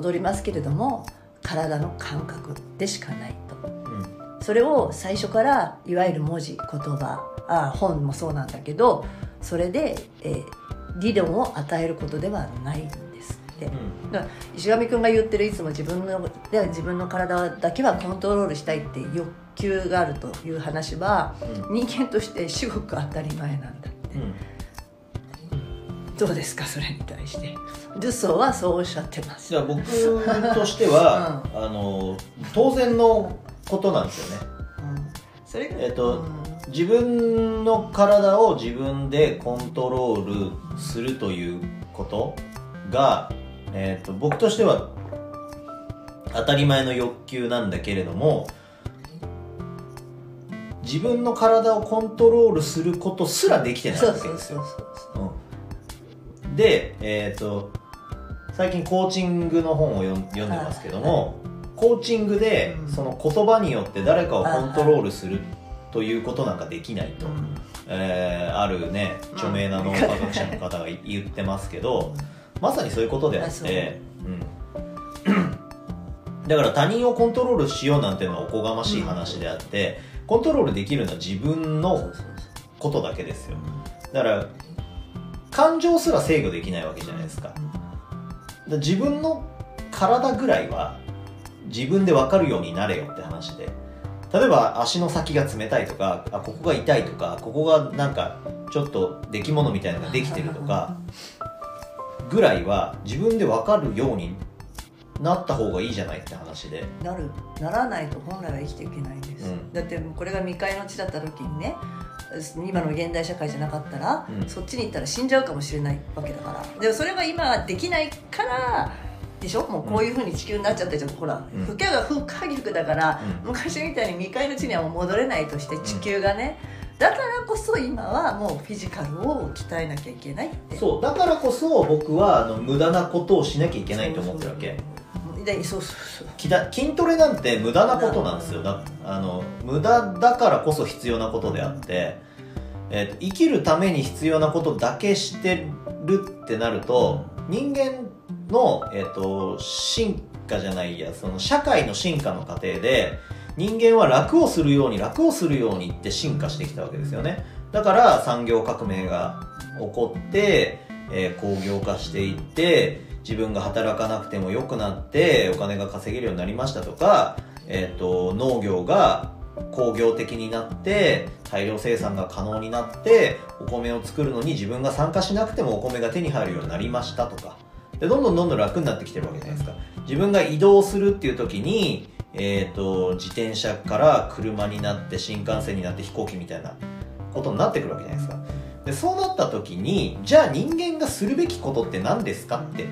戻りますけれども体の感覚でしかないと。うん。それを最初からいわゆる文字言葉あ本もそうなんだけどそれで、えー理論を与えることではないんですって。うん。だから石上君が言ってるいつも自分のでは自分の体だけはコントロールしたいって欲求があるという話は人間として至極当たり前なんだって、うんどうですかそれに対して。ルッソーはそうおっしゃってます。じゃあ僕としては、あの当然のことなんですよね。うん。それがえっとうん。自分の体を自分でコントロールするということが、えっと僕としては当たり前の欲求なんだけれども自分の体をコントロールすることすらできてないわけです。よそうそうそう。うんで、えっと最近コーチングの本を読んでますけども、コーチングでうん。その言葉によって誰かをコントロールするということなんかできないと、うん。えーあるね著名な脳科学者の方がい言ってますけどまさにそういうことであって、う。ん、だから他人をコントロールしようなんていうのはおこがましい話であって、コントロールできるのは自分のことだけですよ。だから感情すら制御できないわけじゃないですか。自分の体ぐらいは自分で分かるようになれよって話で。例えば足の先が冷たいとかあここが痛いとかここがなんかちょっと出来物みたいなのができてるとかぐらいは自分で分かるようになった方がいいじゃないって話で。なるならないと本来は生きていけないんです、うん。だってこれが未開の地だった時にね今の現代社会じゃなかったら、うん。そっちに行ったら死んじゃうかもしれないわけだから。でもそれが今できないからでしょ？もうこういうふうに地球になっちゃってちょっとほら、うん不可が不可逆だから、うん。昔みたいに未開の地にはもう戻れないとして地球がね、だからこそ今はもうフィジカルを鍛えなきゃいけないって。そうだからこそ僕はあの無駄なことをしなきゃいけないと思ってるわけでそうそうそう。きだ筋トレなんて無駄なことなんですよ。だあの無駄だからこそ必要なことであって、えーと生きるために必要なことだけしてるってなると人間の、えー、と進化じゃないやその社会の進化の過程で人間は楽をするように楽をするようにって進化してきたわけですよね。だから産業革命が起こって、えー工業化していって自分が働かなくても良くなってお金が稼げるようになりましたとか、えー、と農業が工業的になって大量生産が可能になってお米を作るのに自分が参加しなくてもお米が手に入るようになりましたとか。でどんどんどんどん楽になってきてるわけじゃないですか。自分が移動するっていう時に、えー、と自転車から車になって新幹線になって飛行機みたいなことになってくるわけじゃないですか。でそうなった時にじゃあ人間がするべきことって何ですかって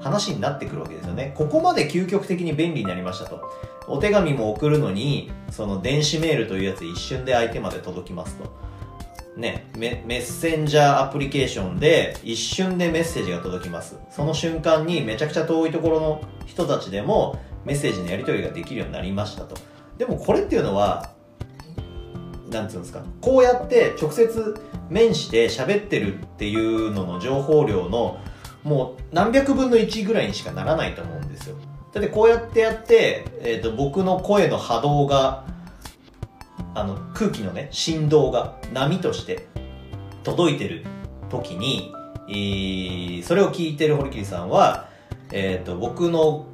話になってくるわけですよね。ここまで究極的に便利になりましたと。お手紙も送るのにその電子メールというやつ一瞬で相手まで届きますと。ねメメッセンジャーアプリケーションで一瞬でメッセージが届きます。その瞬間にめちゃくちゃ遠いところの人たちでもメッセージのやり取りができるようになりましたと。でもこれっていうのはなんつうんですかこうやって直接面して喋ってるっていうのの情報量のもう何百分の1ぐらいにしかならないと思うんですよ。だってこうやってやって、えー、と僕の声の波動があの空気のね振動が波として届いてる時に、えーそれを聞いてる堀切さんは、えー、と僕の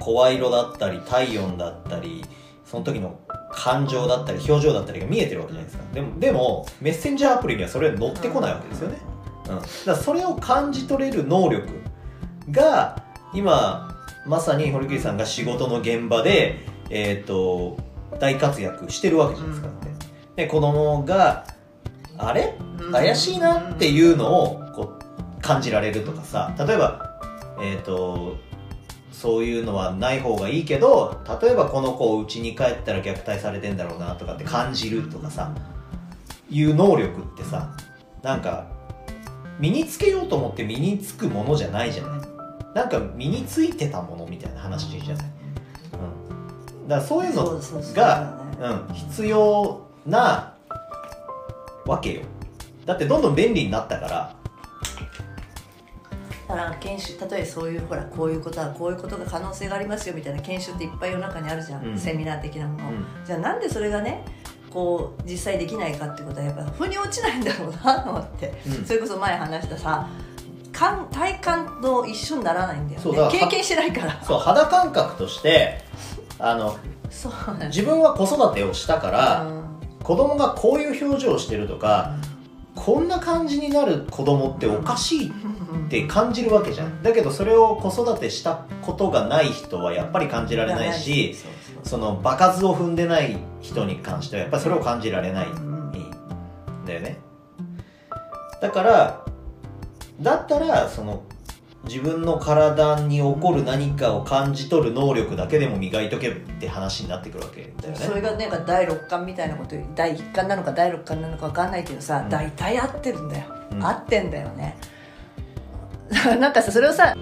声色だったり体温だったりその時の感情だったり表情だったりが見えてるわけじゃないですか。でもでもメッセンジャーアプリにはそれは乗ってこないわけですよね、うん、だそれを感じ取れる能力が今まさに堀切さんが仕事の現場で、えー、と大活躍してるわけじゃないですか、で子供があれ？怪しいなっていうのをこう感じられるとかさ。例えばえっ、とそういうのはない方がいいけど例えばこの子家に帰ったら虐待されてんだろうなとかって感じるとかさ。いう能力ってさなんか身につけようと思って身につくものじゃないじゃない。なんか身についてたものみたいな話じゃない、うん、だからそういうのがうん、必要なわけよ。だってどんどん便利になったから。あから研修例えばそういうほらこういうことはこういうことが可能性がありますよみたいな研修っていっぱい世の中にあるじゃん、うん。セミナー的なもの、うん。じゃあなんでそれがねこう実際できないかってことはやっぱ腑に落ちないんだろうなと思って、うん。それこそ前話したさ感体感と一緒にならないんだよね。経験してないから。そう肌感覚としてあのそう自分は子育てをしたから、うん。子供がこういう表情をしてるとか、こんな感じになる子供っておかしいって感じるわけじゃん。だけどそれを子育てしたことがない人はやっぱり感じられないしそうそうその場数を踏んでない人に関してはやっぱりそれを感じられないうんんだよね。だからだったらその自分の体に起こる何かを感じ取る能力だけでも磨いとけって話になってくるわけだよね。それがなんか第六感みたいなこと第一感なのか第六感なのか分かんないけどさ、うん。大体合ってるんだよ、うん。合ってんだよね。なんかさそれをさ